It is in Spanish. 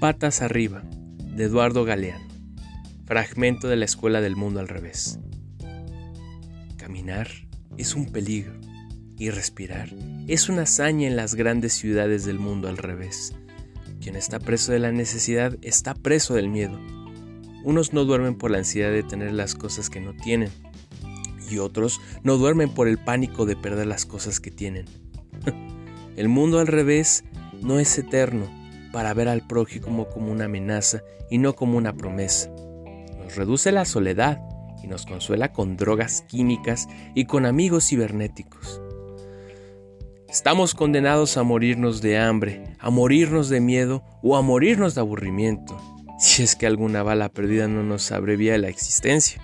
Patas arriba, de Eduardo Galeano. Fragmento de la Escuela del Mundo al revés. Caminar es un peligro y respirar es una hazaña en las grandes ciudades del mundo al revés. Quien está preso de la necesidad está preso del miedo. Unos no duermen por la ansiedad de tener las cosas que no tienen y otros no duermen por el pánico de perder las cosas que tienen. el mundo al revés no es eterno para ver al prójimo como una amenaza y no como una promesa. Nos reduce la soledad y nos consuela con drogas químicas y con amigos cibernéticos. Estamos condenados a morirnos de hambre, a morirnos de miedo o a morirnos de aburrimiento, si es que alguna bala perdida no nos abrevia la existencia.